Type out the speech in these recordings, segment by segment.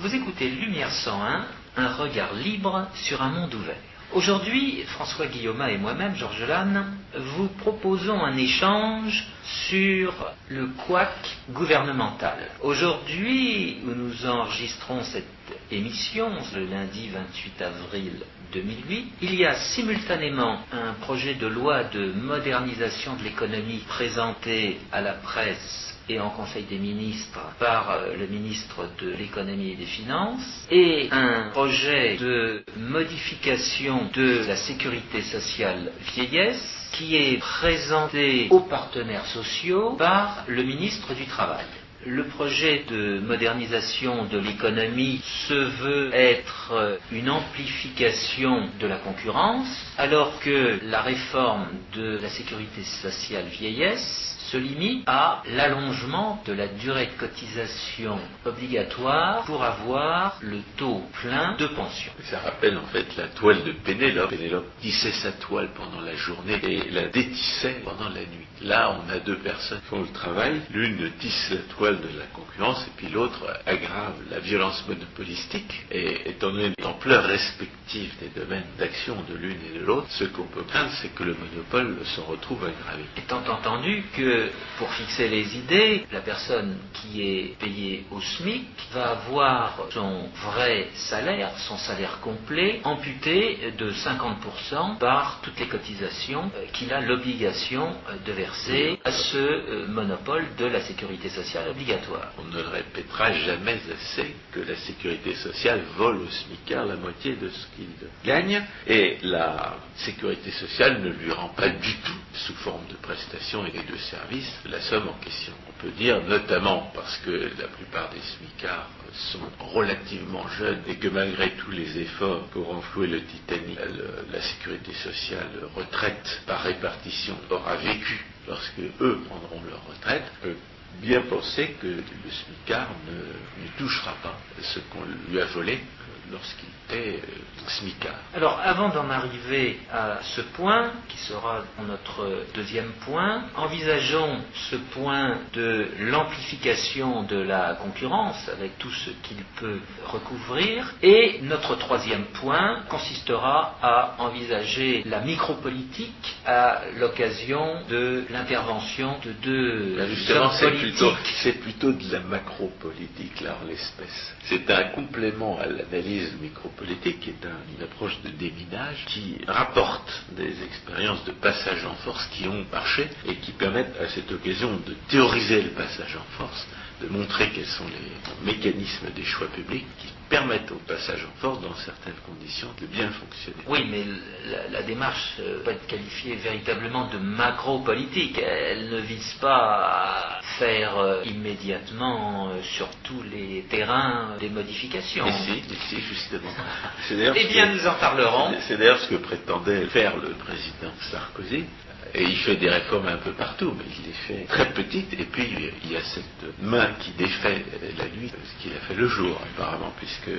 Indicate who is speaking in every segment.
Speaker 1: Vous écoutez Lumière 101, un regard libre sur un monde ouvert. Aujourd'hui, François Guillaume et moi-même, Georges Lannes, vous proposons un échange sur le couac gouvernemental. Aujourd'hui, où nous enregistrons cette émission, le lundi 28 avril 2008, il y a simultanément un projet de loi de modernisation de l'économie présenté à la presse et en Conseil des ministres par euh, le ministre de l'économie et des finances, et un projet de modification de la sécurité sociale vieillesse qui est présenté aux partenaires sociaux par le ministre du Travail. Le projet de modernisation de l'économie se veut être une amplification de la concurrence, alors que la réforme de la sécurité sociale vieillesse se limite à l'allongement de la durée de cotisation obligatoire pour avoir le taux plein de pension.
Speaker 2: Ça rappelle en fait la toile de Pénélope. Pénélope tissait sa toile pendant la journée et la détissait pendant la nuit. Là, on a deux personnes qui font le travail. L'une tisse la toile de la concurrence et puis l'autre aggrave la violence monopolistique. Et étant donné l'ampleur respective des domaines d'action de l'une et de l'autre, ce qu'on peut craindre, c'est que le monopole se retrouve aggravé.
Speaker 1: Étant entendu que pour fixer les idées, la personne qui est payée au SMIC va avoir son vrai salaire, son salaire complet, amputé de 50% par toutes les cotisations euh, qu'il a l'obligation euh, de verser à ce euh, monopole de la sécurité sociale obligatoire.
Speaker 2: On ne répétera jamais assez que la sécurité sociale vole au SMICard la moitié de ce qu'il gagne et la sécurité sociale ne lui rend pas du tout sous forme de prestations et de services la somme en question. On peut dire notamment parce que la plupart des smicards sont relativement jeunes et que malgré tous les efforts pour renflouer le Titanic, la sécurité sociale retraite par répartition aura vécu lorsque eux prendront leur retraite, peut bien penser que le smicard ne, ne touchera pas ce qu'on lui a volé lorsqu'il était euh, smicard.
Speaker 1: Alors, avant d'en arriver à ce point, qui sera notre deuxième point, envisageons ce point de l'amplification de la concurrence avec tout ce qu'il peut recouvrir. Et notre troisième point consistera à envisager la micropolitique à l'occasion de l'intervention de deux
Speaker 2: ben Justement, c'est plutôt, c'est plutôt de la macropolitique, là, en l'espèce. C'est un complément à l'analyse micropolitique, qui est une approche de déminage, qui rapporte des expériences de passage en force qui ont marché et qui permettent à cette occasion de théoriser le passage en force, de montrer quels sont les mécanismes des choix publics qui permettent au passage en force, dans certaines conditions, de bien fonctionner.
Speaker 1: Oui, mais la, démarche euh, peut être qualifiée véritablement de macro-politique. Elle ne vise pas à faire euh, immédiatement euh, sur tous les terrains des modifications.
Speaker 2: Mais si, justement.
Speaker 1: eh bien, nous en parlerons.
Speaker 2: C'est d'ailleurs ce que prétendait faire le président Sarkozy et il fait des réformes un peu partout, mais il les fait très petites. Et puis il y a cette main qui défait la nuit, ce qu'il a fait le jour, apparemment, puisque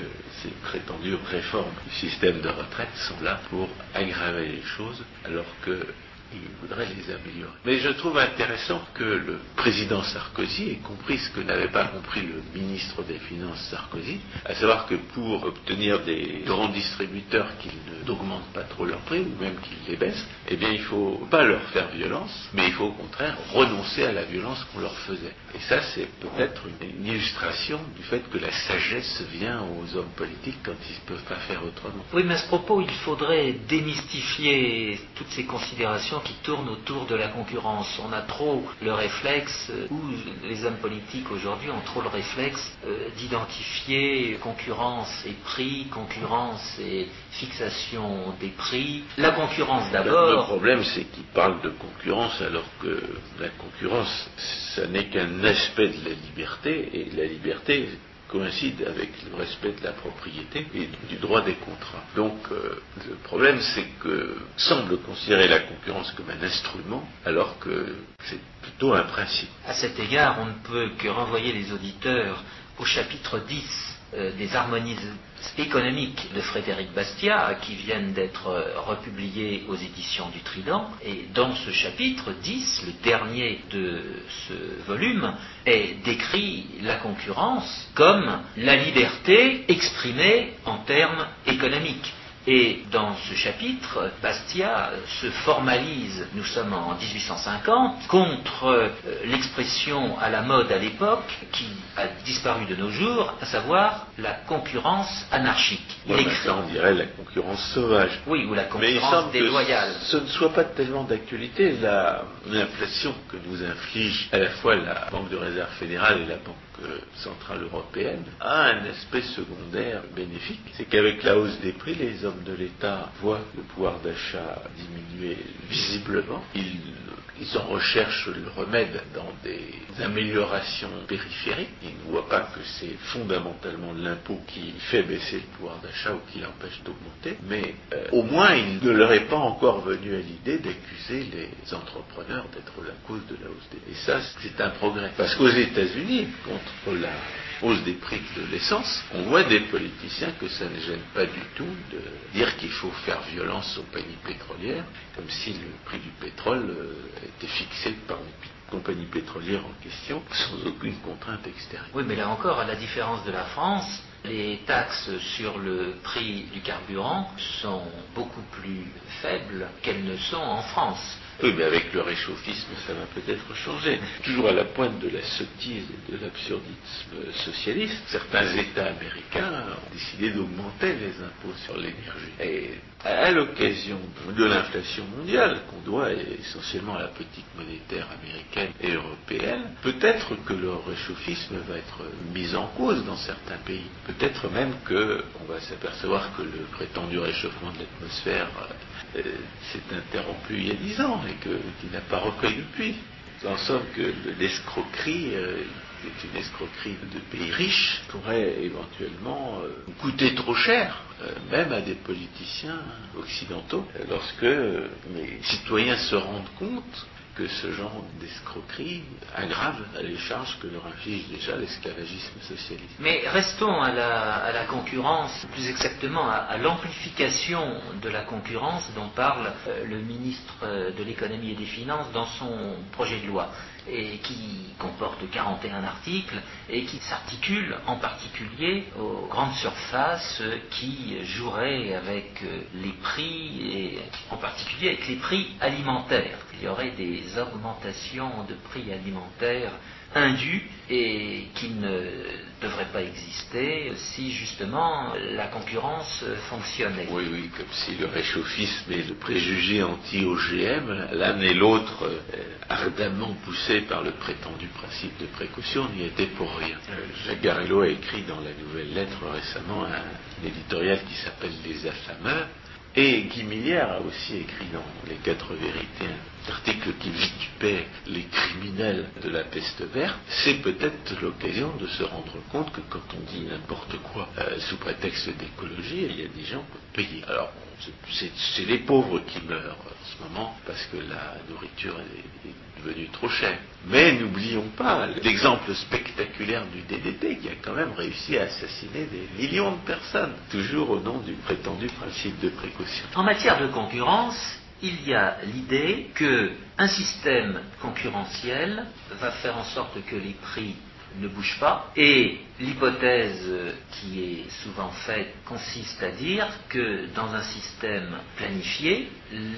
Speaker 2: ces prétendues réformes du système de retraite sont là pour aggraver les choses, alors que il voudrait les améliorer. Mais je trouve intéressant que le président Sarkozy ait compris ce que n'avait pas compris le ministre des Finances Sarkozy, à savoir que pour obtenir des grands distributeurs qu'ils n'augmentent pas trop leurs prix, ou même qu'ils les baissent, eh bien il ne faut pas leur faire violence, mais il faut au contraire renoncer à la violence qu'on leur faisait. Et ça, c'est peut-être une, illustration du fait que la sagesse vient aux hommes politiques quand ils ne peuvent pas faire autrement.
Speaker 1: Oui, mais à ce propos, il faudrait démystifier toutes ces considérations qui tournent autour de la concurrence. On a trop le réflexe, ou les hommes politiques aujourd'hui ont trop le réflexe euh, d'identifier concurrence et prix, concurrence et fixation des prix. La concurrence d'abord.
Speaker 2: Le, problème, c'est qu'ils parlent de concurrence alors que la concurrence, ça n'est qu'un aspect de la liberté, et la liberté, coïncide avec le respect de la propriété et du droit des contrats. Donc euh, le problème c'est que semble considérer la concurrence comme un instrument alors que c'est plutôt un principe.
Speaker 1: À cet égard, on ne peut que renvoyer les auditeurs au chapitre 10 euh, des harmonies économiques de Frédéric Bastiat qui viennent d'être euh, republiées aux éditions du Trident. Et dans ce chapitre 10, le dernier de ce volume, est décrit la concurrence comme la liberté exprimée en termes économiques. Et dans ce chapitre, Bastia se formalise, nous sommes en 1850, contre euh, l'expression à la mode à l'époque qui a disparu de nos jours, à savoir la concurrence anarchique.
Speaker 2: Il écrit... on dirait la concurrence sauvage.
Speaker 1: Oui, ou la concurrence déloyale.
Speaker 2: ce ne soit pas tellement d'actualité, l'inflation que nous inflige à la fois la Banque de réserve fédérale et la Banque centrale européenne a un aspect secondaire bénéfique, c'est qu'avec la hausse des prix, les hommes de l'État voient le pouvoir d'achat diminuer visiblement. Ils en recherchent le remède dans des améliorations périphériques. Ils ne voient pas que c'est fondamentalement l'impôt qui fait baisser le pouvoir d'achat ou qui l'empêche d'augmenter, mais euh, au moins il ne leur est pas encore venu à l'idée d'accuser les entrepreneurs d'être la cause de la hausse des Et ça, c'est un progrès. Parce qu'aux États-Unis, contre la hausse des prix de l'essence, on voit des politiciens que ça ne gêne pas du tout de dire qu'il faut faire violence aux compagnies pétrolières, comme si le prix du pétrole euh, était fixé par les compagnies pétrolières en question, sans aucune contrainte extérieure.
Speaker 1: Oui, mais là encore, à la différence de la France, les taxes sur le prix du carburant sont beaucoup plus faibles qu'elles ne sont en France.
Speaker 2: Oui, mais avec le réchauffisme, ça va peut-être changer. Toujours à la pointe de la sottise et de l'absurdisme socialiste, certains États américains ont décidé d'augmenter les impôts sur l'énergie. À l'occasion de l'inflation mondiale, qu'on doit essentiellement à la politique monétaire américaine et européenne, peut-être que le réchauffisme va être mis en cause dans certains pays. Peut-être même qu'on va s'apercevoir que le prétendu réchauffement de l'atmosphère euh, s'est interrompu il y a dix ans et qu'il n'a pas repris depuis. En somme que l'escroquerie euh, est une escroquerie de pays riches pourrait éventuellement euh, coûter trop cher, même à des politiciens occidentaux, lorsque les citoyens se rendent compte que ce genre d'escroquerie aggrave les charges que leur inflige déjà l'esclavagisme socialiste.
Speaker 1: Mais restons à la, concurrence, plus exactement à, l'amplification de la concurrence dont parle euh, le ministre euh, de l'économie et des finances dans son projet de loi et qui comporte 41 articles et qui s'articule en particulier aux grandes surfaces qui joueraient avec euh, les prix et en particulier avec les prix alimentaires. Il y aurait des augmentations de prix alimentaires indues et qui ne devraient pas exister si justement la concurrence fonctionnait.
Speaker 2: Oui, oui, comme si le réchauffisme et le préjugé anti-OGM, l'un et l'autre euh, ardemment poussés par le prétendu principe de précaution, n'y étaient pour rien. Euh, Jacques Garello a écrit dans la nouvelle lettre récemment un éditorial qui s'appelle Les affameurs, et Guy Millière a aussi écrit dans Les Quatre Vérités un article qui vitupait les criminels de la peste verte. C'est peut-être l'occasion de se rendre compte que quand on dit n'importe quoi euh, sous prétexte d'écologie, il y a des gens payer. Alors, c'est les pauvres qui meurent en ce moment parce que la nourriture est, devenue trop chère. Mais n'oublions pas l'exemple spectaculaire du DDT qui a quand même réussi à assassiner des millions de personnes, toujours au nom du prétendu principe de précaution.
Speaker 1: En matière de concurrence, il y a l'idée qu'un système concurrentiel va faire en sorte que les prix ne bouge pas. Et l'hypothèse qui est souvent faite consiste à dire que dans un système planifié,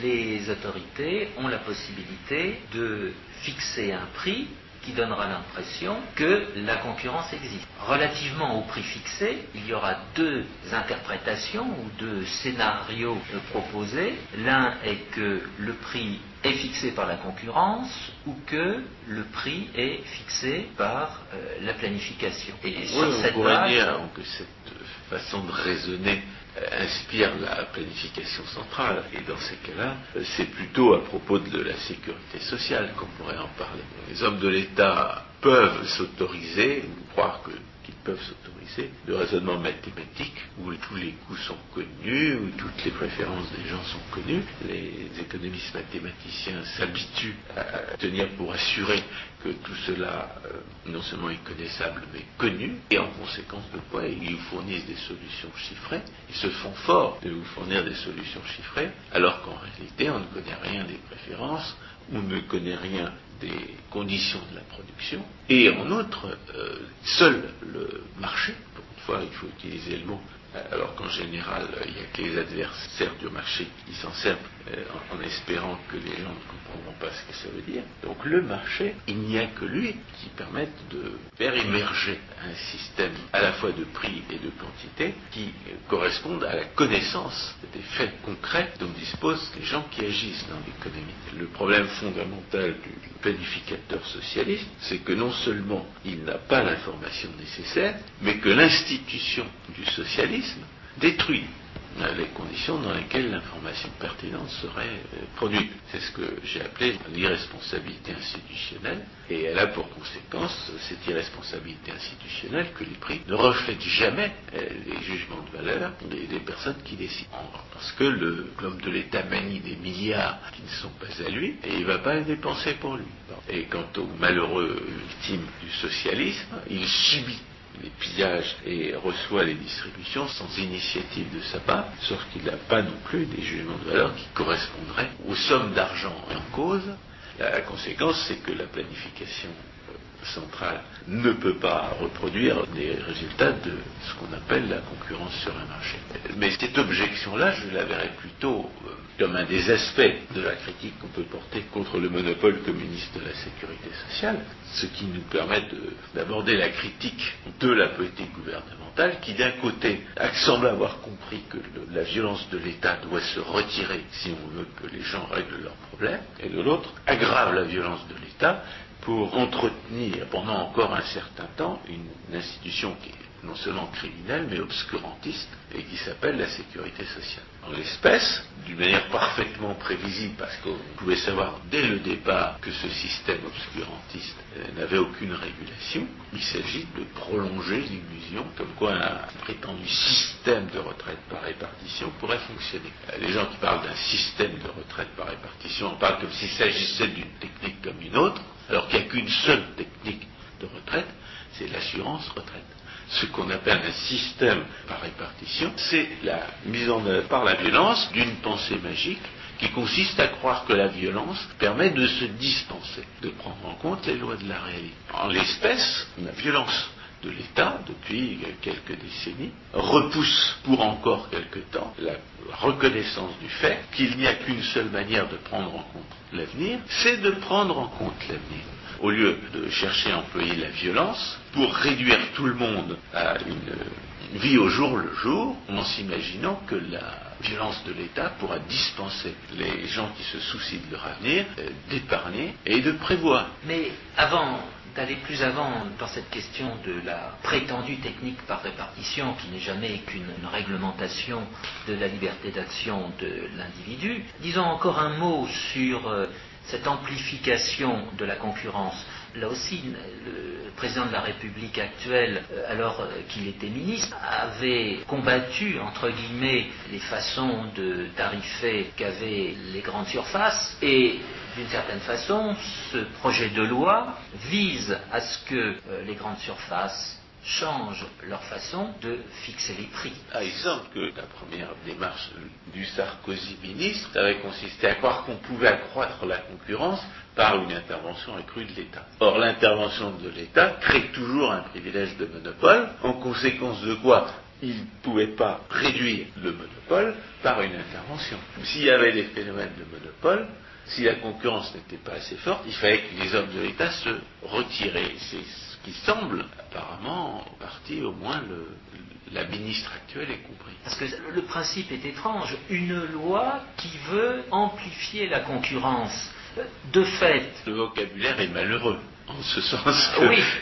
Speaker 1: les autorités ont la possibilité de fixer un prix qui donnera l'impression que la concurrence existe. Relativement au prix fixé, il y aura deux interprétations ou deux scénarios proposés. L'un est que le prix est fixé par la concurrence ou que le prix est fixé par euh, la planification.
Speaker 2: Et sur on cette pourrait dire que cette façon de raisonner euh, inspire la planification centrale. Et dans ces cas-là, c'est plutôt à propos de la sécurité sociale qu'on pourrait en parler. Les hommes de l'État peuvent s'autoriser, ou croire qu'ils peuvent s'autoriser le raisonnement mathématique où tous les coûts sont connus, où toutes les préférences des gens sont connues. Les économistes mathématiciens s'habituent à tenir pour assurer que tout cela euh, non seulement est connaissable mais connu, et en conséquence de quoi ils vous fournissent des solutions chiffrées, ils se font fort de vous fournir des solutions chiffrées, alors qu'en réalité on ne connaît rien des préférences, on ne connaît rien des conditions de la production, et en outre, euh, seul le marché, pour une fois il faut utiliser le mot alors qu'en général, il n'y a que les adversaires du marché qui s'en servent euh, en, espérant que les gens ne comprendront pas ce que ça veut dire. Donc le marché, il n'y a que lui qui permette de faire émerger un système à la fois de prix et de quantité qui correspondent à la connaissance des faits concrets dont disposent les gens qui agissent dans l'économie. Le problème fondamental du planificateur socialiste, c'est que non seulement il n'a pas l'information nécessaire, mais que l'institution du socialisme détruit les conditions dans lesquelles l'information pertinente serait euh, produite. C'est ce que j'ai appelé l'irresponsabilité institutionnelle, et elle a pour conséquence cette irresponsabilité institutionnelle que les prix ne reflètent jamais euh, les jugements de valeur des, personnes qui décident. Parce que l'homme de l'État manie des milliards qui ne sont pas à lui, et il ne va pas les dépenser pour lui. Et quant aux malheureux victimes du socialisme, il subit les pillages et reçoit les distributions sans initiative de sa part, sauf qu'il n'a pas non plus des jugements de valeur qui correspondraient aux sommes d'argent en cause. La conséquence, c'est que la planification centrale ne peut pas reproduire des résultats de ce qu'on appelle la concurrence sur un marché. Mais cette objection-là, je la verrais plutôt euh, comme un des aspects de la critique qu'on peut porter contre le monopole communiste de la sécurité sociale, ce qui nous permet d'aborder la critique de la politique gouvernementale qui d'un côté semble avoir compris que la violence de l'État doit se retirer si on veut que les gens règlent leurs problèmes, et de l'autre aggrave la violence de l'État pour entretenir pendant encore un certain temps une institution qui est non seulement criminelle mais obscurantiste et qui s'appelle la sécurité sociale. En l'espèce, d'une manière parfaitement prévisible, parce qu'on pouvait savoir dès le départ que ce système obscurantiste euh, n'avait aucune régulation, il s'agit de prolonger l'illusion comme quoi un prétendu système de retraite par répartition pourrait fonctionner. Euh, les gens qui parlent d'un système de retraite par répartition en parlent comme s'il s'agissait d'une technique comme une autre, alors qu'il n'y a qu'une seule technique de retraite, c'est l'assurance retraite. Ce qu'on appelle un système par répartition, c'est la mise en œuvre par la violence d'une pensée magique qui consiste à croire que la violence permet de se dispenser, de prendre en compte les lois de la réalité. En l'espèce, la violence de l'État, depuis quelques décennies, repousse pour encore quelque temps la reconnaissance du fait qu'il n'y a qu'une seule manière de prendre en compte l'avenir, c'est de prendre en compte l'avenir. Au lieu de chercher à employer la violence pour réduire tout le monde à une vie au jour le jour, en s'imaginant que la violence de l'État pourra dispenser les gens qui se soucient de leur avenir euh, d'épargner et de prévoir.
Speaker 1: Mais avant d'aller plus avant dans cette question de la prétendue technique par répartition, qui n'est jamais qu'une réglementation de la liberté d'action de l'individu, disons encore un mot sur euh, cette amplification de la concurrence. Là aussi, le président de la République actuelle, euh, alors euh, qu'il était ministre, avait combattu, entre guillemets, les façons de tarifer qu'avaient les grandes surfaces. Et d'une certaine façon, ce projet de loi vise à ce que euh, les grandes surfaces changent leur façon de fixer les prix.
Speaker 2: Ah, il semble que la première démarche du Sarkozy ministre avait consisté à croire qu'on pouvait accroître la concurrence par une intervention accrue de l'État. Or, l'intervention de l'État crée toujours un privilège de monopole, en conséquence de quoi il ne pouvait pas réduire le monopole par une intervention. S'il y avait des phénomènes de monopole, si la concurrence n'était pas assez forte, il fallait que les hommes de l'État se retiraient. Qui semble, apparemment, en partie au moins, la ministre actuelle ait compris.
Speaker 1: Parce que le principe est étrange. Une loi qui veut amplifier la concurrence. De fait.
Speaker 2: Le vocabulaire est malheureux en ce sens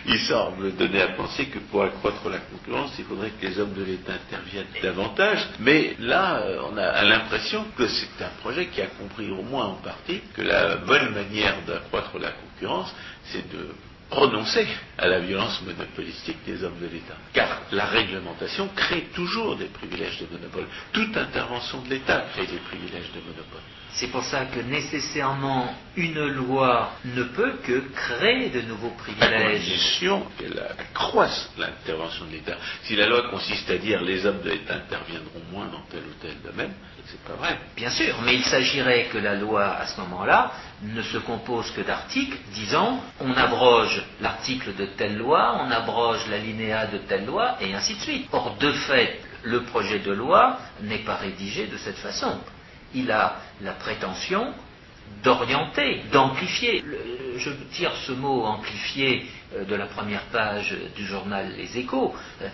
Speaker 2: qu'il semble donner à penser que pour accroître la concurrence, il faudrait que les hommes de l'État interviennent davantage. Mais là, euh, on a l'impression que c'est un projet qui a compris au moins en partie que la bonne manière d'accroître la concurrence, c'est de renoncer à la violence monopolistique des hommes de l'État. Car la réglementation crée toujours des privilèges de monopole. Toute intervention de l'État crée des privilèges de monopole.
Speaker 1: C'est pour ça que nécessairement une loi ne peut que créer de nouveaux
Speaker 2: À
Speaker 1: privilèges.
Speaker 2: condition qu'elle accroisse l'intervention de l'État. Si la loi consiste à dire les hommes de l'État interviendront moins dans tel ou tel domaine, c'est pas vrai.
Speaker 1: Bien sûr, mais il s'agirait que la loi, à ce moment-là, ne se compose que d'articles disant on abroge l'article de telle loi, on abroge l'alinéa de telle loi, et ainsi de suite. Or, de fait, le projet de loi n'est pas rédigé de cette façon. Il a la prétention d'orienter, d'amplifier. Je tire ce mot amplifier euh, de la première page du journal Les Échos. Euh,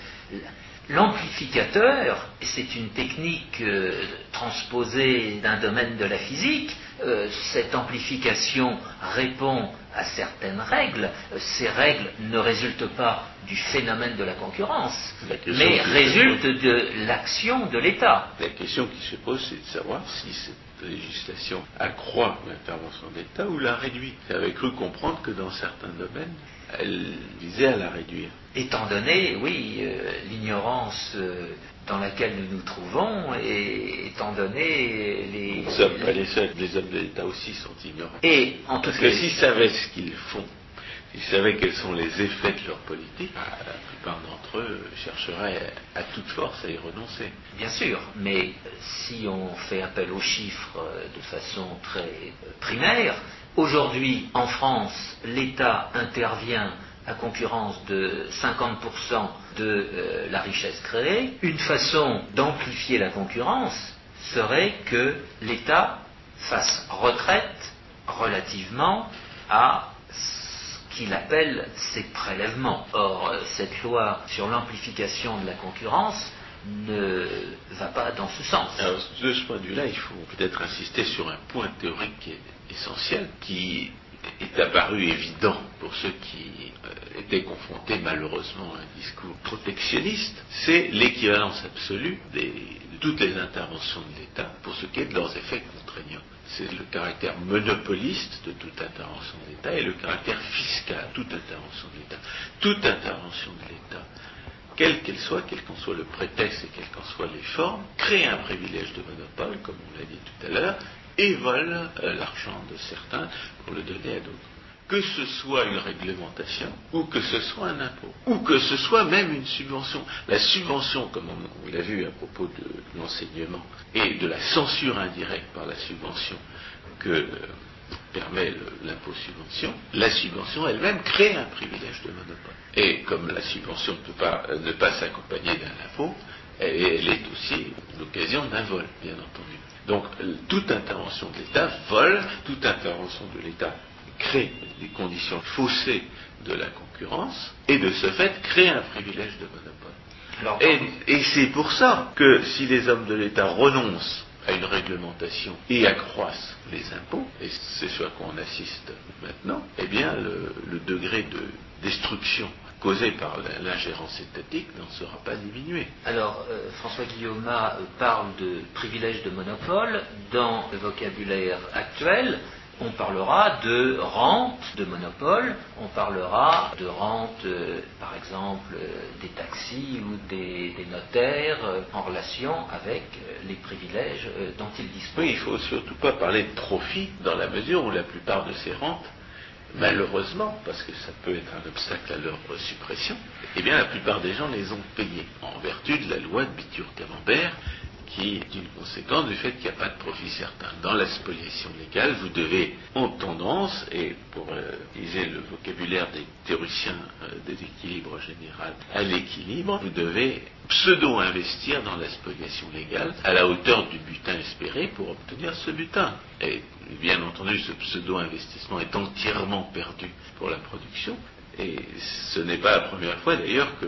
Speaker 1: L'amplificateur, c'est une technique euh, transposée d'un domaine de la physique. Euh, cette amplification répond à certaines règles. Euh, Ces règles ne résultent pas du phénomène de la concurrence,
Speaker 2: La
Speaker 1: mais résultent de l'action de l'État.
Speaker 2: La question qui se pose, c'est de savoir si cette législation accroît l'intervention de l'État ou la réduit. J'avais cru comprendre que dans certains domaines, elle visait à la réduire.
Speaker 1: Étant donné, oui, euh, l'ignorance euh, dans laquelle nous nous trouvons, et étant donné les...
Speaker 2: Sommes pas les seuls, les hommes de l'État aussi sont ignorants.
Speaker 1: Et en tout
Speaker 2: Parce
Speaker 1: cas,
Speaker 2: que s'ils savaient ce qu'ils font, s'ils savaient quels sont les effets de leur politique, la plupart d'entre eux chercheraient à toute force à y renoncer.
Speaker 1: Bien sûr, mais si on fait appel aux chiffres euh, de façon très euh, primaire, aujourd'hui en France, l'État intervient à concurrence de 50% de euh, la richesse créée. Une façon d'amplifier la concurrence serait que l'État fasse retraite relativement à ce qu'il appelle ses prélèvements. Or, euh, cette loi sur l'amplification de la concurrence ne va pas dans ce sens.
Speaker 2: De ce point de vue-là, il faut peut-être insister sur un point théorique essentiel, qui est apparu évident pour ceux qui euh, étaient confrontés malheureusement à un discours protectionniste, c'est l'équivalence absolue de toutes les interventions de l'État pour ce qui est de leurs effets contraignants. C'est le caractère monopoliste de toute intervention de l'État et le caractère fiscal de toute intervention de l'État. Toute intervention de l'État quelle qu'elle soit, quel qu'en soit le prétexte et quelles qu'en soient les formes, crée un privilège de monopole, comme on l'a dit tout à l'heure, et vole euh, l'argent de certains pour le donner à d'autres. Que ce soit une réglementation, ou que ce soit un impôt, ou que ce soit même une subvention. La subvention, comme on, l'a vu à propos de l'enseignement, et de la censure indirecte par la subvention que euh, permet l'impôt subvention, la subvention elle-même crée un privilège de monopole. Et comme la subvention ne peut pas, euh, ne pas s'accompagner d'un impôt, elle est aussi l'occasion d'un vol, bien entendu. Donc euh, toute intervention de l'État vole, toute intervention de l'État crée des conditions faussées de la concurrence, et de ce fait crée un privilège de monopole.
Speaker 1: Alors,
Speaker 2: Et, et c'est pour ça que si les hommes de l'État renoncent à une réglementation et accroissent les impôts, et c'est ce à quoi on assiste maintenant, eh bien le, le degré de destruction causé par l'ingérence étatique n'en sera pas diminué.
Speaker 1: Alors, euh, François Guillaume euh, parle de privilège de monopole. Dans le vocabulaire actuel, on parlera de rente de monopole, on parlera de rente, euh, par exemple, euh, des taxis ou des, des notaires euh, en relation avec les privilèges dont ils disposent.
Speaker 2: Oui, il faut surtout pas parler de profit dans la mesure où la plupart de ces rentes, malheureusement, parce que ça peut être un obstacle à leur suppression, eh bien la plupart des gens les ont payées en vertu de la loi de Bitur-Camembert qui est une conséquence du fait qu'il n'y a pas de profit certain. Dans la spoliation légale, vous devez, en tendance, et pour euh, utiliser le vocabulaire des théoriciens euh, des équilibres général, à l'équilibre, vous devez pseudo-investir dans la spoliation légale à la hauteur du butin espéré pour obtenir ce butin. Et bien entendu, ce pseudo-investissement est entièrement perdu pour la production. Et ce n'est pas la première fois d'ailleurs que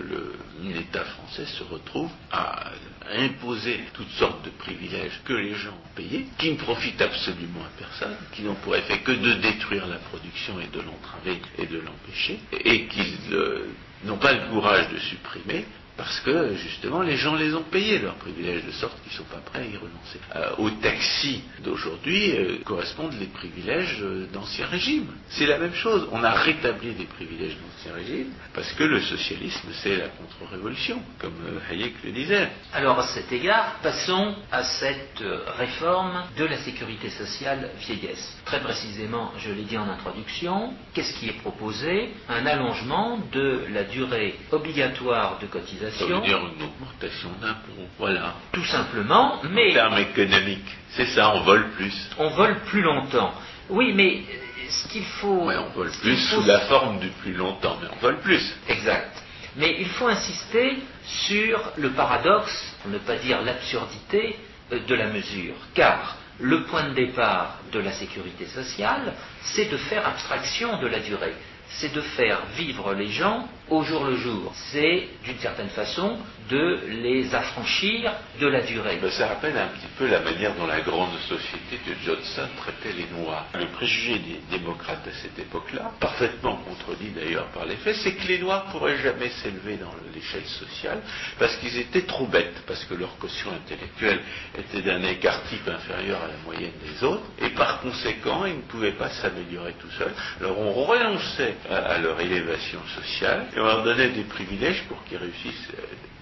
Speaker 2: l'État français se retrouve à imposer toutes sortes de privilèges que les gens ont payés, qui ne profitent absolument à personne, qui n'ont pour effet que de détruire la production et de l'entraver et de l'empêcher, et qu'ils euh, n'ont pas le courage de supprimer parce que justement les gens les ont payés leurs privilèges de sorte qu'ils ne sont pas prêts à y renoncer. Euh, au taxi d'aujourd'hui euh, correspondent les privilèges euh, d'ancien régime. C'est la même chose. On a rétabli des privilèges d'ancien régime parce que le socialisme c'est la contre-révolution, comme Hayek le disait.
Speaker 1: Alors à cet égard, passons à cette réforme de la sécurité sociale vieillesse. Très précisément, je l'ai dit en introduction, qu'est-ce qui est proposé? Un allongement de la durée obligatoire de cotisation. Ça
Speaker 2: veut dire une augmentation d'impôts, voilà.
Speaker 1: Tout simplement, mais...
Speaker 2: En termes économiques, c'est ça, on vole plus.
Speaker 1: On vole plus longtemps. Oui, mais ce qu'il faut...
Speaker 2: Oui, on vole plus sous la forme du plus longtemps, mais on vole plus.
Speaker 1: Exact. Mais il faut insister sur le paradoxe, pour ne pas dire l'absurdité, euh, de la mesure. Car le point de départ de la sécurité sociale, c'est de faire abstraction de la durée c'est de faire vivre les gens au jour le jour. C'est, d'une certaine façon, de les affranchir de la durée.
Speaker 2: ça rappelle un petit peu la manière dont la grande société de Johnson traitait les Noirs. Le préjugé des démocrates à cette époque-là, parfaitement contredit d'ailleurs par les faits, c'est que les Noirs pourraient jamais s'élever dans l'échelle sociale parce qu'ils étaient trop bêtes, parce que leur quotient intellectuel était d'un écart type inférieur à la moyenne des autres, et par conséquent, ils ne pouvaient pas s'améliorer tout seuls. Alors on renonçait à, leur élévation sociale et on leur donnait des privilèges pour qu'ils réussissent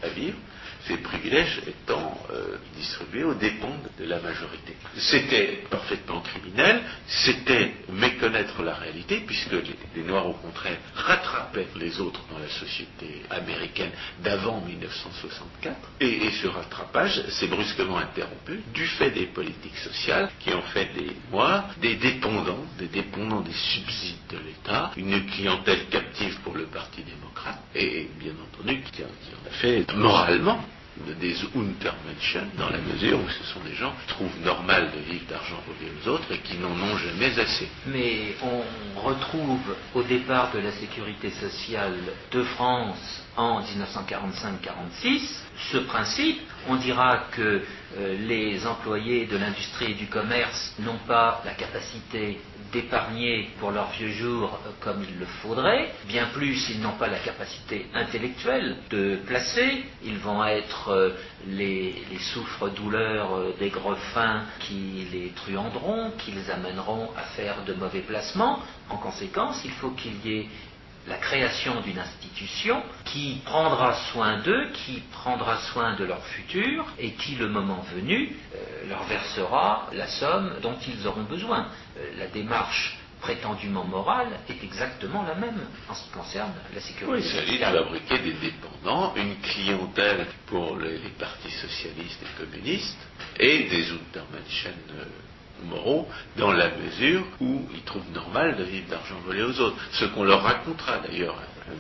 Speaker 2: à vivre ces privilèges étant euh, distribués aux dépens de la majorité. C'était parfaitement criminel, c'était méconnaître la réalité, puisque les, Noirs, au contraire, rattrapaient les autres dans la société américaine d'avant 1964, et, ce rattrapage s'est brusquement interrompu du fait des politiques sociales qui ont fait des Noirs des dépendants, des dépendants des subsides de l'État, une clientèle captive pour le Parti démocrate, et bien entendu qui en a moralement des Untermenschen, dans la mesure où ce sont des gens qui trouvent normal de vivre d'argent volé aux autres et qui n'en ont jamais assez.
Speaker 1: Mais on retrouve au départ de la sécurité sociale de France en 1945-46 ce principe. On dira que euh, les employés de l'industrie et du commerce n'ont pas la capacité d'épargner pour leurs vieux jours euh, comme il le faudrait, bien plus ils n'ont pas la capacité intellectuelle de placer, ils vont être euh, les, les souffres-douleurs des greffins qui les truanderont, qui les amèneront à faire de mauvais placements. En conséquence, il faut qu'il y ait la création d'une institution qui prendra soin d'eux, qui prendra soin de leur futur et qui, le moment venu, euh, leur versera la somme dont ils auront besoin. Euh, la démarche prétendument morale est exactement la même en ce qui concerne la sécurité.
Speaker 2: Oui, il s'agit de fabriquer des dépendants, une clientèle pour les, partis socialistes et communistes et des Untermenschen moraux dans la mesure où ils trouvent normal de vivre d'argent volé aux autres. Ce qu'on leur racontera d'ailleurs,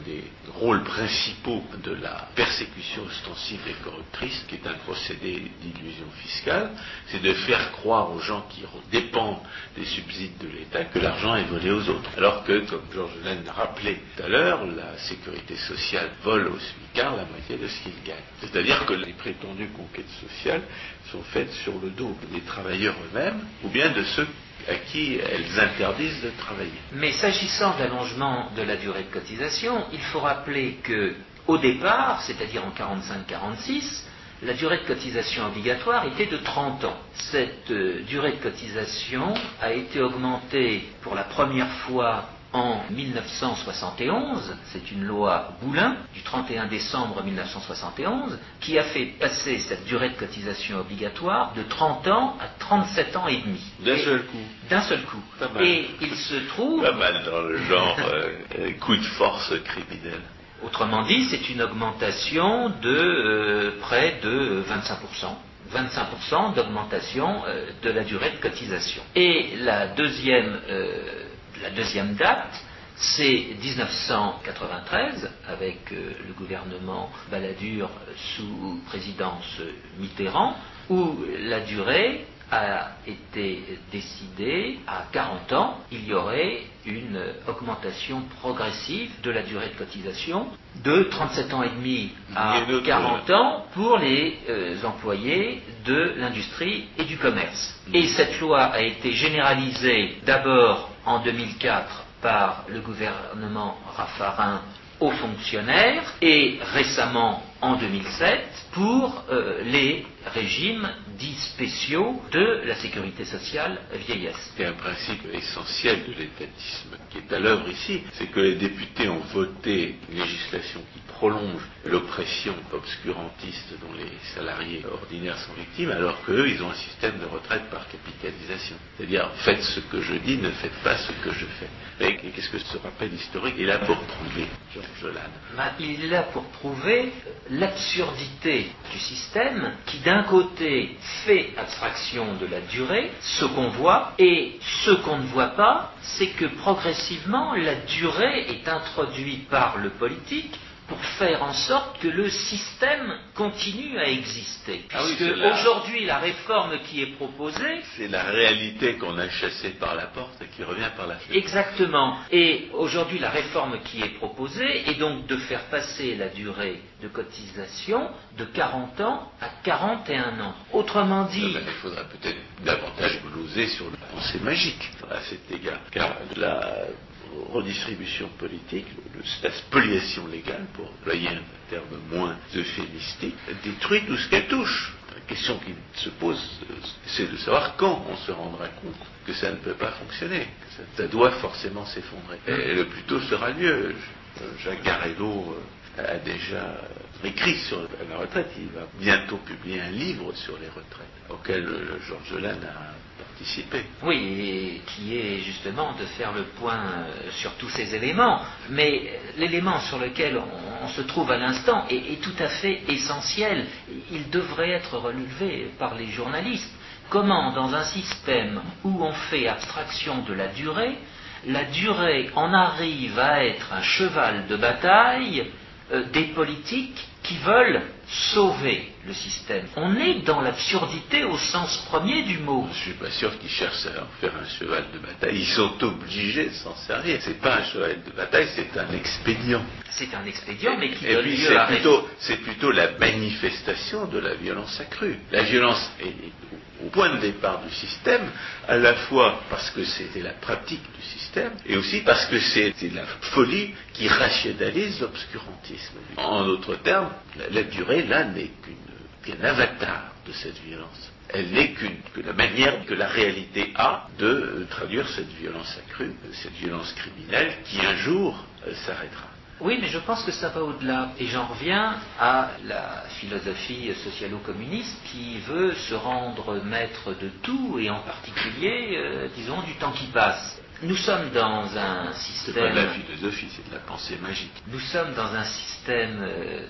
Speaker 2: des rôles principaux de la persécution ostensive et corruptrice, qui est un procédé d'illusion fiscale, c'est de faire croire aux gens qui dépendent des subsides de l'État que l'argent est volé aux autres. Alors que, comme Georges Laine l'a rappelé tout à l'heure, la sécurité sociale vole au SMICAR la moitié de ce qu'il gagne. C'est-à-dire que les prétendues conquêtes sociales sont faites sur le dos des travailleurs eux-mêmes ou bien de ceux à qui elles interdisent de travailler.
Speaker 1: Mais s'agissant de l'allongement de la durée de cotisation, il faut rappeler que au départ, c'est-à-dire en 45-46, la durée de cotisation obligatoire était de 30 ans. Cette euh, durée de cotisation a été augmentée pour la première fois en 1971, c'est une loi Boulin du 31 décembre 1971, qui a fait passer cette durée de cotisation obligatoire de 30 ans à 37 ans et demi.
Speaker 2: D'un seul coup.
Speaker 1: D'un seul coup. Et il se trouve...
Speaker 2: Pas mal dans le genre euh, euh, coup de force criminel.
Speaker 1: Autrement dit, c'est une augmentation de euh, près de 25%. 25% d'augmentation de la durée de cotisation. Et la deuxième la deuxième date, c'est 1993, avec euh, le gouvernement Balladur sous présidence Mitterrand, où la durée a été décidée à 40 ans, il y aurait une augmentation progressive de la durée de cotisation de 37 ans et demi à 40 ans pour les euh, employés de l'industrie et du commerce. Et cette loi a été généralisée d'abord en 2004 par le gouvernement Raffarin aux fonctionnaires et récemment en 2007 pour euh, les régimes dits spéciaux de la sécurité sociale vieillesse.
Speaker 2: C'est un principe essentiel de l'étatisme qui est à l'œuvre ici, c'est que les députés ont voté une législation qui prolonge l'oppression obscurantiste dont les salariés ordinaires sont victimes, alors qu'eux, ils ont un système de retraite par capitalisation. C'est-à-dire, faites ce que je dis, ne faites pas ce que je fais. Mais qu'est-ce que ce rappel historique est là pour prouver, Georges Lannes
Speaker 1: Ben, Il est là pour prouver l'absurdité du système qui, d'un côté, fait abstraction de la durée, ce qu'on voit, et ce qu'on ne voit pas, c'est que progressivement, la durée est introduite par le politique pour faire en sorte que le système continue à exister.
Speaker 2: Ah oui, la-
Speaker 1: aujourd'hui, la réforme qui est proposée,
Speaker 2: C'est la réalité qu'on a chassée par la porte et qui revient par la fenêtre.
Speaker 1: Exactement. Et aujourd'hui, la réforme qui est proposée est donc de faire passer la durée de cotisation de 40 ans à 41 ans. Autrement dit,
Speaker 2: Ben, il faudrait peut-être davantage gloser sur la pensée magique à cet égard. Car la redistribution politique, la spoliation légale, pour employer un terme moins euphémistique, détruit tout ce qu'elle touche. La question qui se pose, euh, c'est de savoir quand on se rendra compte que ça ne peut pas fonctionner, que ça, doit forcément s'effondrer. Et le plus tôt sera mieux. Je- Jacques Garello euh, a déjà écrit sur la retraite. Il va bientôt publier un livre sur les retraites, auquel euh, Georges Lannes a
Speaker 1: oui, qui est justement de faire le point euh, sur tous ces éléments. Mais l'élément sur lequel on, se trouve à l'instant est, est tout à fait essentiel. Il devrait être relevé par les journalistes. Comment, dans un système où on fait abstraction de la durée, la durée en arrive à être un cheval de bataille euh, des politiques qui veulent sauver le système. On est dans l'absurdité au sens premier du mot.
Speaker 2: Je suis pas sûr qu'ils cherchent à en faire un cheval de bataille. Ils sont obligés de s'en servir. C'est pas un cheval de bataille, c'est un expédient.
Speaker 1: C'est un expédient, mais qui
Speaker 2: Et
Speaker 1: donne
Speaker 2: puis c'est plutôt, c'est plutôt la manifestation de la violence accrue. La violence est au point de départ du système, à la fois parce que c'était la pratique du système, et aussi parce que c'est la folie qui rationalise l'obscurantisme. En d'autres termes, la, durée, là, n'est qu'un avatar de cette violence. Elle n'est qu'une manière que la réalité a de euh, traduire cette violence accrue, cette violence criminelle, qui un jour euh, s'arrêtera.
Speaker 1: Oui, mais je pense que ça va au-delà. Et j'en reviens à la philosophie socialo-communiste qui veut se rendre maître de tout, et en particulier, euh, disons, du temps qui passe. Nous sommes dans un
Speaker 2: C'est pas de la
Speaker 1: système...
Speaker 2: philosophie, c'est de la pensée magique.
Speaker 1: Nous sommes dans un système euh,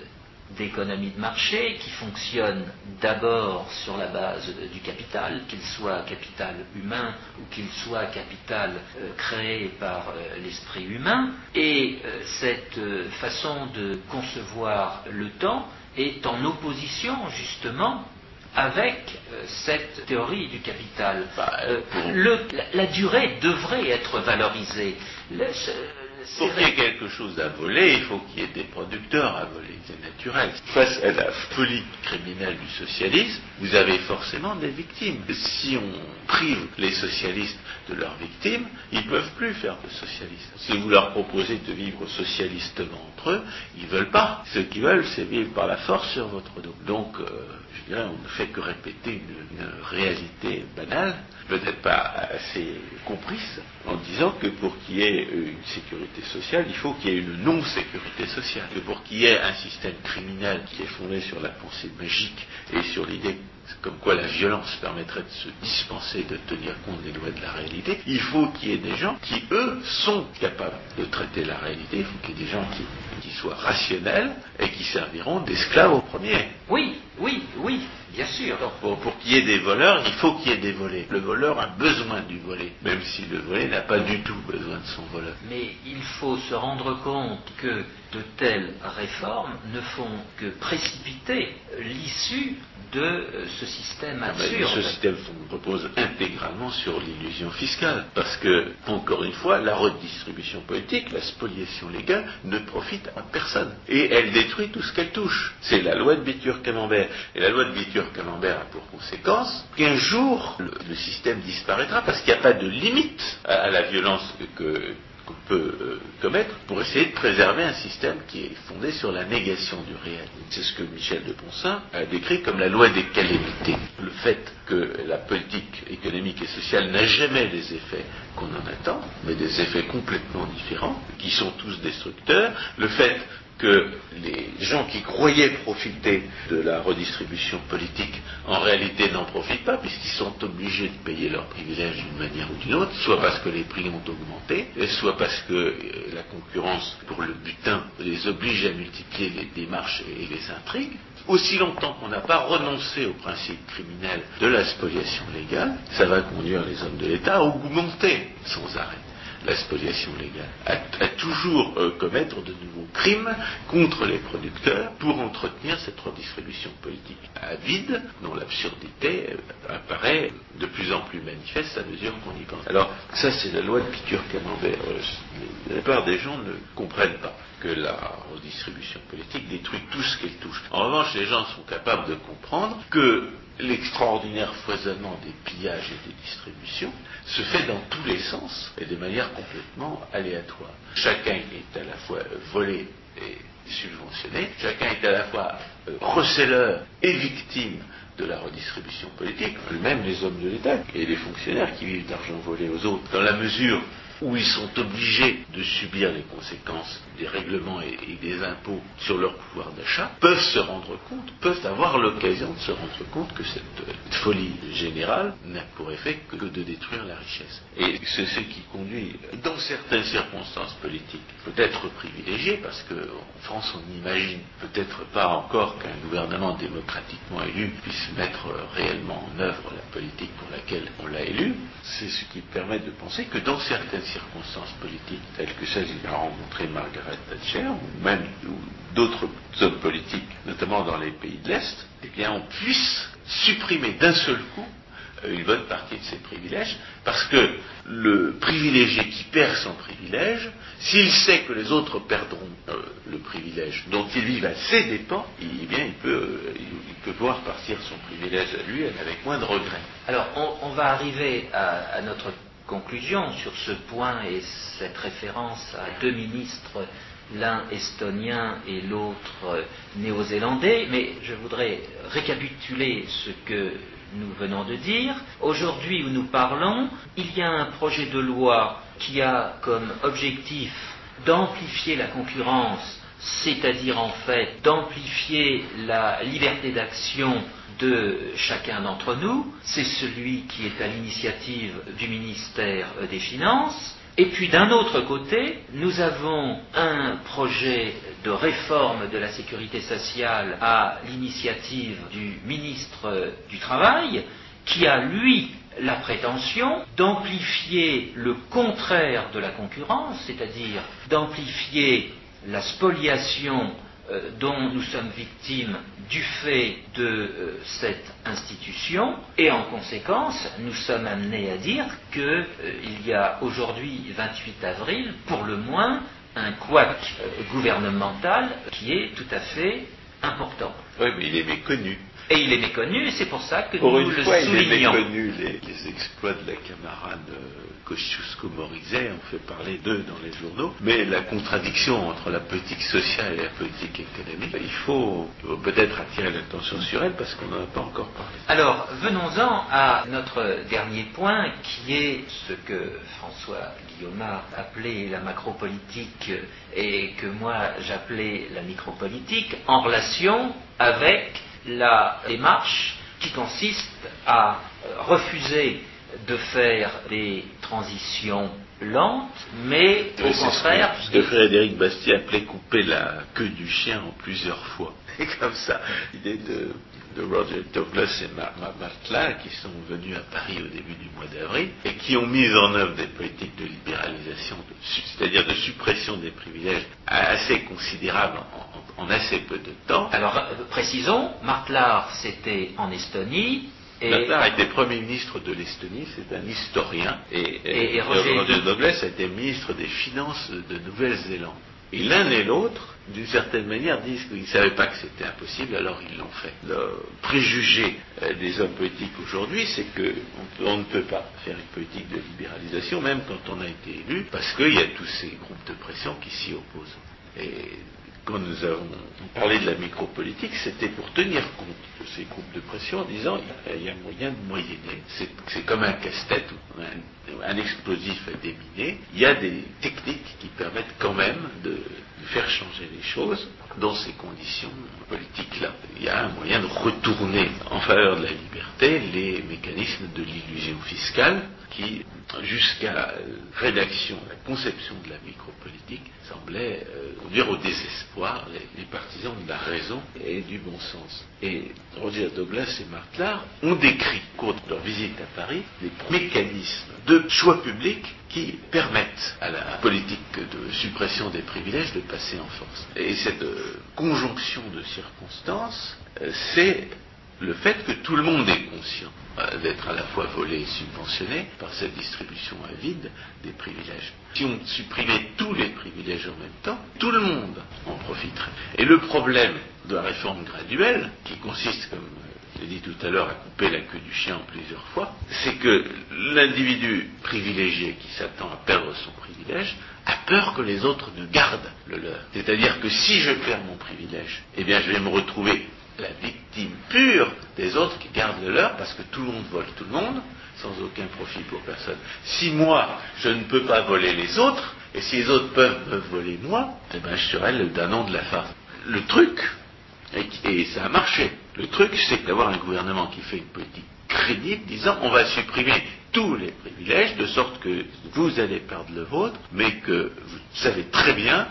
Speaker 1: d'économie de marché qui fonctionne d'abord sur la base du capital, qu'il soit capital humain ou qu'il soit capital euh, créé par euh, l'esprit humain. Et euh, cette façon de concevoir le temps est en opposition justement avec cette théorie du capital.
Speaker 2: Bah,
Speaker 1: le- la, la durée devrait être valorisée. Le-
Speaker 2: Pour qu'il y ait quelque chose à voler, il faut qu'il y ait des producteurs à voler, c'est naturel. Face à la folie criminelle du socialisme, vous avez forcément des victimes. Si on prive les socialistes de leurs victimes, ils ne peuvent plus faire de socialisme. Si vous leur proposez de vivre socialistement entre eux, ils ne veulent pas. Ce qu'ils veulent, c'est vivre par la force sur votre dos. Donc, euh, on ne fait que répéter une, une réalité banale, peut-être pas assez comprise, en disant que pour qu'il y ait une sécurité sociale, il faut qu'il y ait une non-sécurité sociale. Que pour qu'il y ait un système criminel qui est fondé sur la pensée magique et sur l'idée comme quoi la violence permettrait de se dispenser de tenir compte des lois de la réalité, il faut qu'il y ait des gens qui, eux, sont capables de traiter la réalité, il faut qu'il y ait des gens qui, qui soient rationnels et qui serviront d'esclaves aux premiers.
Speaker 1: Oui, oui, oui, bien sûr.
Speaker 2: Pour, pour qu'il y ait des voleurs, il faut qu'il y ait des volets. Le voleur a besoin du volet, même si le volet n'a pas du tout besoin de son voleur.
Speaker 1: Mais il faut se rendre compte que de telles réformes ne font que précipiter l'issue de euh, ce système
Speaker 2: Ah ben,
Speaker 1: absurde.
Speaker 2: Ce système repose intégralement sur l'illusion fiscale. Parce que, encore une fois, la redistribution politique, la spoliation légale, ne profite à personne. Et elle détruit tout ce qu'elle touche. C'est la loi de Bitur-Camembert. Et la loi de Bitur-Camembert a pour conséquence qu'un jour, le, système disparaîtra parce qu'il n'y a pas de limite à, la violence que, qu'on peut euh, commettre pour essayer de préserver un système qui est fondé sur la négation du réel. C'est ce que Michel de Ponsin a décrit comme la loi des calamités. Le fait que la politique économique et sociale n'a jamais les effets qu'on en attend, mais des effets complètement différents, qui sont tous destructeurs, le fait que les gens qui croyaient profiter de la redistribution politique en réalité n'en profitent pas puisqu'ils sont obligés de payer leurs privilèges d'une manière ou d'une autre, soit parce que les prix ont augmenté, soit parce que euh, la concurrence pour le butin les oblige à multiplier les démarches et les intrigues. Aussi longtemps qu'on n'a pas renoncé au principe criminel de la spoliation légale, ça va conduire les hommes de l'État à augmenter sans arrêt la spoliation légale, à, toujours euh, commettre de nouveaux crimes contre les producteurs pour entretenir cette redistribution politique à vide, dont l'absurdité euh, apparaît de plus en plus manifeste à mesure qu'on y pense. Alors, ça c'est la loi de Piqûre-Camembert. Euh, la plupart des gens ne comprennent pas que la redistribution politique détruit tout ce qu'elle touche. En revanche, les gens sont capables de comprendre que l'extraordinaire foisonnement des pillages et des distributions se fait dans tous les sens et de manière complètement aléatoire. Chacun est à la fois volé et subventionné, chacun est à la fois euh, receleur et victime de la redistribution politique, même les hommes de l'État et les fonctionnaires qui vivent d'argent volé aux autres, dans la mesure où ils sont obligés de subir les conséquences des règlements et, des impôts sur leur pouvoir d'achat, peuvent se rendre compte, peuvent avoir l'occasion de se rendre compte que cette, folie générale n'a pour effet que de détruire la richesse. Et c'est ce qui conduit, dans certaines circonstances politiques, peut-être privilégiées, parce qu'en France on n'imagine peut-être pas encore qu'un gouvernement démocratiquement élu puisse mettre réellement en œuvre la politique pour laquelle on l'a élu, c'est ce qui permet de penser que dans certaines circonstances politiques telles que celles qu'il a rencontrées Margaret Thatcher, ou même d'autres hommes politiques, notamment dans les pays de l'Est, eh bien on puisse supprimer d'un seul coup euh, une bonne partie de ses privilèges, parce que le privilégié qui perd son privilège, s'il sait que les autres perdront euh, le privilège dont il vit à ses dépens, eh bien il peut, euh, voir partir son privilège à lui avec moins de regrets.
Speaker 1: Alors on, va arriver à, notre conclusion sur ce point et cette référence à deux ministres, l'un estonien et l'autre néo-zélandais, mais je voudrais récapituler ce que nous venons de dire. Aujourd'hui où nous parlons, il y a un projet de loi qui a comme objectif d'amplifier la concurrence, c'est-à-dire en fait d'amplifier la liberté d'action de chacun d'entre nous, c'est celui qui est à l'initiative du ministère des Finances. Et puis d'un autre côté, nous avons un projet de réforme de la sécurité sociale à l'initiative du ministre du Travail, qui a, lui, la prétention d'amplifier le contraire de la concurrence, c'est-à-dire d'amplifier la spoliation euh, dont nous sommes victimes du fait de euh, cette institution, et en conséquence, nous sommes amenés à dire qu'il euh, y a aujourd'hui, 28 avril, pour le moins, un couac gouvernemental qui est tout à fait
Speaker 2: important. Oui, mais il est méconnu.
Speaker 1: Et il est méconnu, et c'est pour ça que nous le soulignons. Il
Speaker 2: est méconnu, les, exploits de la camarade euh, Kosciusko-Morizet, on fait parler d'eux dans les journaux, mais la contradiction entre la politique sociale et la politique économique, il faut peut-être attirer l'attention sur elle parce qu'on n'en a pas encore parlé.
Speaker 1: Alors, venons-en à notre dernier point, qui est ce que François Guillaume appelait la macropolitique et que moi j'appelais la micropolitique, en relation avec la démarche qui consiste à refuser de faire des transitions lentes, mais au contraire...
Speaker 2: Ce que Frédéric Bastiat appelait couper la queue du chien en plusieurs fois. Et comme ça, l'idée de de Roger Douglas et Martin qui sont venus à Paris au début du mois d'avril et qui ont mis en œuvre des politiques de libéralisation, c'est-à-dire de suppression des privilèges assez considérables en, assez peu de temps.
Speaker 1: Alors, euh, précisons, Martlar, c'était en Estonie,
Speaker 2: et Martlar était Premier ministre de l'Estonie, c'est un historien. Et, Roger Douglas a été ministre des Finances de Nouvelle-Zélande. Et l'un et l'autre, d'une certaine manière, disent qu'ils ne savaient pas que c'était impossible, alors ils l'ont fait. Le préjugé euh, des hommes politiques aujourd'hui, c'est qu'on ne peut pas faire une politique de libéralisation, même quand on a été élu, parce qu'il y a tous ces groupes de pression qui s'y opposent. Et quand nous avons parlé de la micropolitique, c'était pour tenir compte de ces groupes de pression en disant il y a moyen de moyenner. C'est comme un casse-tête ou un, explosif à déminer. Il y a des techniques qui permettent quand même de, faire changer les choses dans ces conditions politiques-là. Il y a un moyen de retourner en faveur de la liberté les mécanismes de l'illusion fiscale qui, jusqu'à la rédaction, la conception de la micropolitique, semblait euh, conduire au désespoir les, partisans de la raison et du bon sens. Et Roger Douglas et Martlar ont décrit, au cours de leur visite à Paris, des mécanismes de choix public qui permettent à la politique de suppression des privilèges de passer en force. Et cette euh, conjonction de circonstances, euh, c'est le fait que tout le monde est conscient euh, d'être à la fois volé et subventionné par cette distribution à vide des privilèges. Si on supprimait tous les privilèges en même temps, tout le monde en profiterait. Et le problème de la réforme graduelle, qui consiste, comme je l'ai dit tout à l'heure, à couper la queue du chien plusieurs fois, c'est que l'individu privilégié qui s'attend à perdre son privilège a peur que les autres ne gardent le leur. C'est-à-dire que si je perds mon privilège, eh bien je vais me retrouver la victime pure des autres qui gardent le leur parce que tout le monde vole tout le monde sans aucun profit pour personne. Si moi, je ne peux pas voler les autres, et si les autres peuvent, voler moi, eh ben, je serai le danon de la farce. Le truc, et, ça a marché, le truc, c'est d'avoir un gouvernement qui fait une politique crédible, disant on va supprimer tous les privilèges, de sorte que vous allez perdre le vôtre, mais que vous savez très bien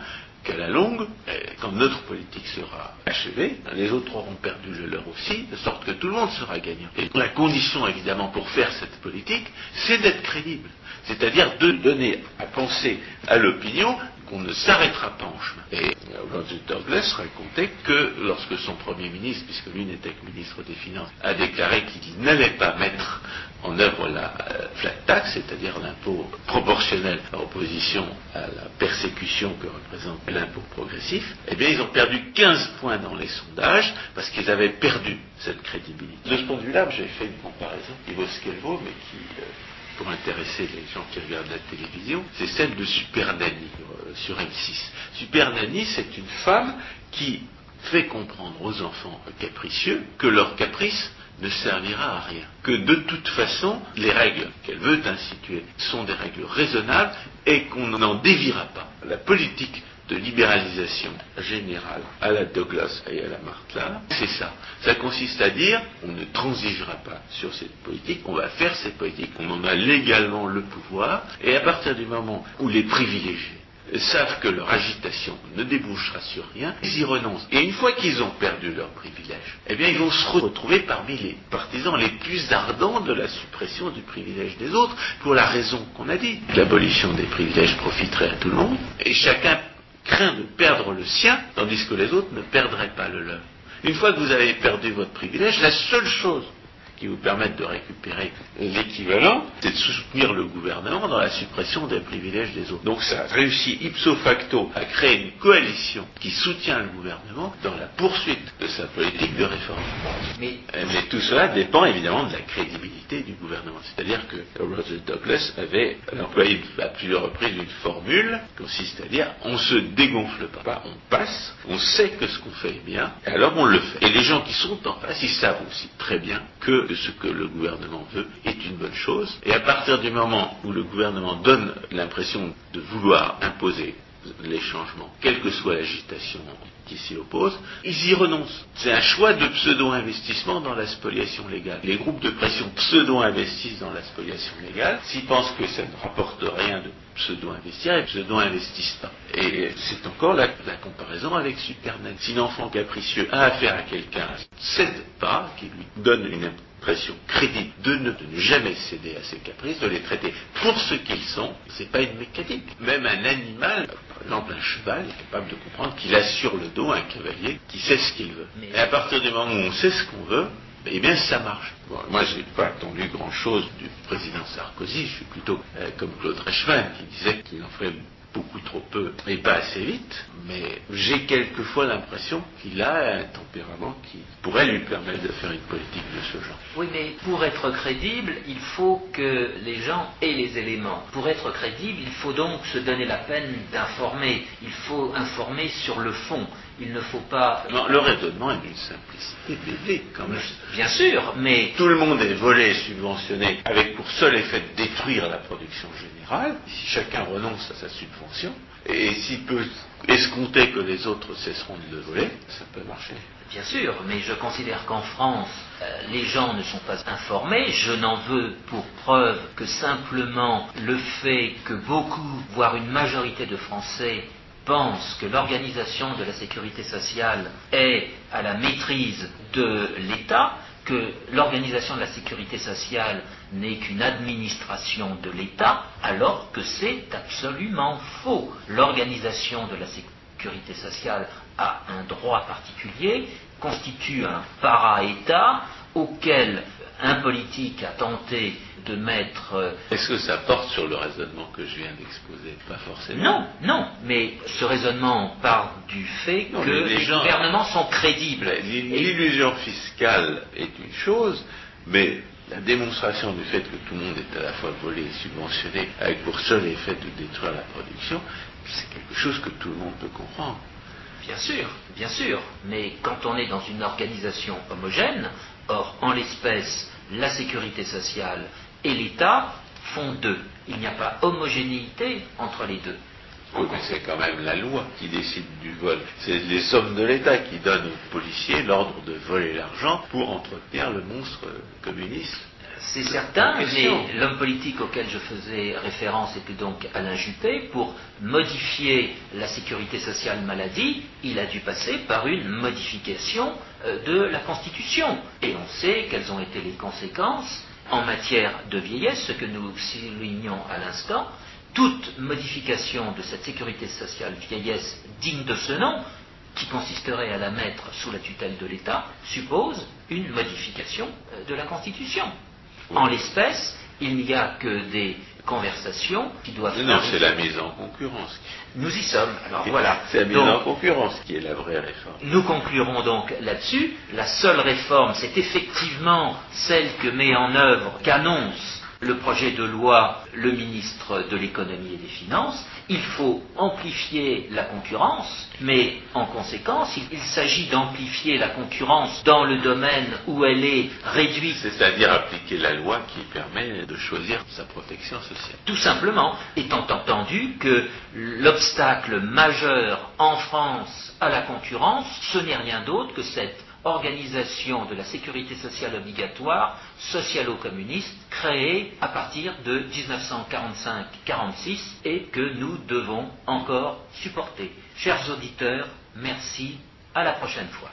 Speaker 2: qu'à la longue, eh, quand notre politique sera achevée, les autres auront perdu le leur aussi, de sorte que tout le monde sera gagnant. Et la condition, évidemment, pour faire cette politique, c'est d'être crédible. C'est-à-dire de donner à penser à l'opinion qu'on ne s'arrêtera pas en chemin. Et Roger Douglas racontait que lorsque son Premier ministre, puisque lui n'était que ministre des Finances, a déclaré qu'il n'allait pas mettre en œuvre la euh, flat tax, c'est-à-dire l'impôt proportionnel en opposition à la persécution que représente l'impôt progressif, eh bien ils ont perdu 15 points dans les sondages parce qu'ils avaient perdu cette crédibilité. De ce point de vue-là, j'ai fait une comparaison qui vaut ce qu'elle vaut, mais qui, euh, pour intéresser les gens qui regardent la télévision, c'est celle de Super Nanny euh, sur M6. Super Nanny, c'est une femme qui fait comprendre aux enfants capricieux que leur caprice ne servira à rien. Que de toute façon, les règles qu'elle veut instituer sont des règles raisonnables et qu'on n'en déviera pas. La politique de libéralisation générale à la Douglas et à la Martla, c'est ça. Ça consiste à dire on ne transigera pas sur cette politique, on va faire cette politique, on en a légalement le pouvoir, et à partir du moment où les privilégiés savent que leur agitation ne débouchera sur rien, ils y renoncent. Et une fois qu'ils ont perdu leur privilège, eh bien ils vont se retrouver parmi les partisans les plus ardents de la suppression du privilège des autres, pour la raison qu'on a dit. L'abolition des privilèges profiterait à tout le monde, et chacun craint de perdre le sien, tandis que les autres ne perdraient pas le leur. Une fois que vous avez perdu votre privilège, la seule chose qui vous permettent de récupérer l'équivalent, c'est de soutenir le gouvernement dans la suppression des privilèges des autres. Donc ça réussit ipso facto à créer une coalition qui soutient le gouvernement dans la poursuite de sa politique de réforme. Mais, Mais tout cela dépend évidemment de la crédibilité du gouvernement. C'est-à-dire que Roger Douglas avait employé à plusieurs reprises une formule qui consiste à dire on se dégonfle pas, on passe, on sait que ce qu'on fait est bien, et alors on le fait. Et les gens qui sont en face, ils savent aussi très bien que ce que le gouvernement veut est une bonne chose. Et à partir du moment où le gouvernement donne l'impression de vouloir imposer les changements, quelle que soit l'agitation qui s'y oppose, ils y renoncent. C'est un choix de pseudo-investissement dans la spoliation légale. Les groupes de pression pseudo-investissent dans la spoliation légale. S'ils pensent que ça ne rapporte rien de pseudo-investir, ils pseudo-investissent pas. Et c'est encore la, comparaison avec Superman. Si un enfant capricieux a affaire à quelqu'un, cède pas, qui lui donne une impression crédible de ne, jamais céder à ses caprices, de les traiter pour ce qu'ils sont, c'est pas une mécanique. Même un animal, par exemple un cheval, est capable de comprendre qu'il a sur le dos un cavalier qui sait ce qu'il veut. Et à partir du moment où on sait ce qu'on veut, eh bien ça marche. Bon, moi, je n'ai pas attendu grand-chose du président Sarkozy, je suis plutôt euh, comme Claude Reichmann qui disait qu'il en ferait beaucoup trop peu et pas assez vite, mais j'ai quelquefois l'impression qu'il a un tempérament qui pourrait lui permettre de faire une politique de ce genre.
Speaker 1: Oui, mais pour être crédible, il faut que les gens aient les éléments. Pour être crédible, il faut donc se donner la peine d'informer. Il faut informer sur le fond. Il ne faut pas.
Speaker 2: Non, le raisonnement est d'une simplicité bébé, quand même.
Speaker 1: Bien sûr, mais.
Speaker 2: Tout le monde est volé et subventionné avec pour seul effet de détruire la production générale. Si chacun renonce à sa subvention, et s'il peut escompter que les autres cesseront de le voler, ça peut marcher.
Speaker 1: Bien sûr, mais je considère qu'en France, euh, les gens ne sont pas informés. Je n'en veux pour preuve que simplement le fait que beaucoup, voire une majorité de Français, pensent que l'organisation de la sécurité sociale est à la maîtrise de l'État, que l'organisation de la sécurité sociale n'est qu'une administration de l'État, alors que c'est absolument faux. L'organisation de la sécurité sociale a un droit particulier, constitue un para-État auquel un politique a tenté de mettre. euh,
Speaker 2: Est-ce que ça porte sur le raisonnement que je viens d'exposer? Pas forcément.
Speaker 1: Non, non, mais ce raisonnement part du fait
Speaker 2: Non,
Speaker 1: que
Speaker 2: les
Speaker 1: les
Speaker 2: gens-
Speaker 1: gouvernements sont crédibles. Et-
Speaker 2: L'illusion fiscale est une chose, mais la démonstration du fait que tout le monde est à la fois volé et subventionné avec pour seul effet de détruire la production, c'est quelque chose que tout le monde peut comprendre.
Speaker 1: Bien sûr, bien sûr, mais quand on est dans une organisation homogène, or en l'espèce, la sécurité sociale et l'État font deux. Il n'y a pas homogénéité entre les deux.
Speaker 2: Oui, mais c'est quand même la loi qui décide du vol. C'est les sommes de l'État qui donnent aux policiers l'ordre de voler l'argent pour entretenir le monstre communiste.
Speaker 1: C'est certain, mais l'homme politique auquel je faisais référence était donc Alain Juppé. Pour modifier la sécurité sociale maladie, il a dû passer par une modification euh, de la Constitution. Et on sait quelles ont été les conséquences en matière de vieillesse, ce que nous soulignons à l'instant. Toute modification de cette sécurité sociale vieillesse digne de ce nom, qui consisterait à la mettre sous la tutelle de l'État, suppose une modification euh, de la Constitution. En l'espèce, il n'y a que des conversations qui doivent.
Speaker 2: Non, c'est la mise en concurrence.
Speaker 1: Nous y sommes. Alors voilà.
Speaker 2: C'est la mise
Speaker 1: Donc,
Speaker 2: en concurrence qui est la vraie réforme.
Speaker 1: nous conclurons donc là-dessus. La seule réforme, c'est effectivement celle que met en œuvre, qu'annonce le projet de loi le ministre de l'économie et des finances. Il faut amplifier la concurrence, mais en conséquence, il, s'agit d'amplifier la concurrence dans le domaine où elle est réduite
Speaker 2: C'est-à-dire appliquer la loi qui permet de choisir sa protection sociale.
Speaker 1: Tout simplement, étant entendu que l'obstacle majeur en France à la concurrence, ce n'est rien d'autre que cette organisation de la sécurité sociale obligatoire socialo-communiste créée à partir de 1945-46 et que nous devons encore supporter. Chers auditeurs, merci, à la prochaine fois.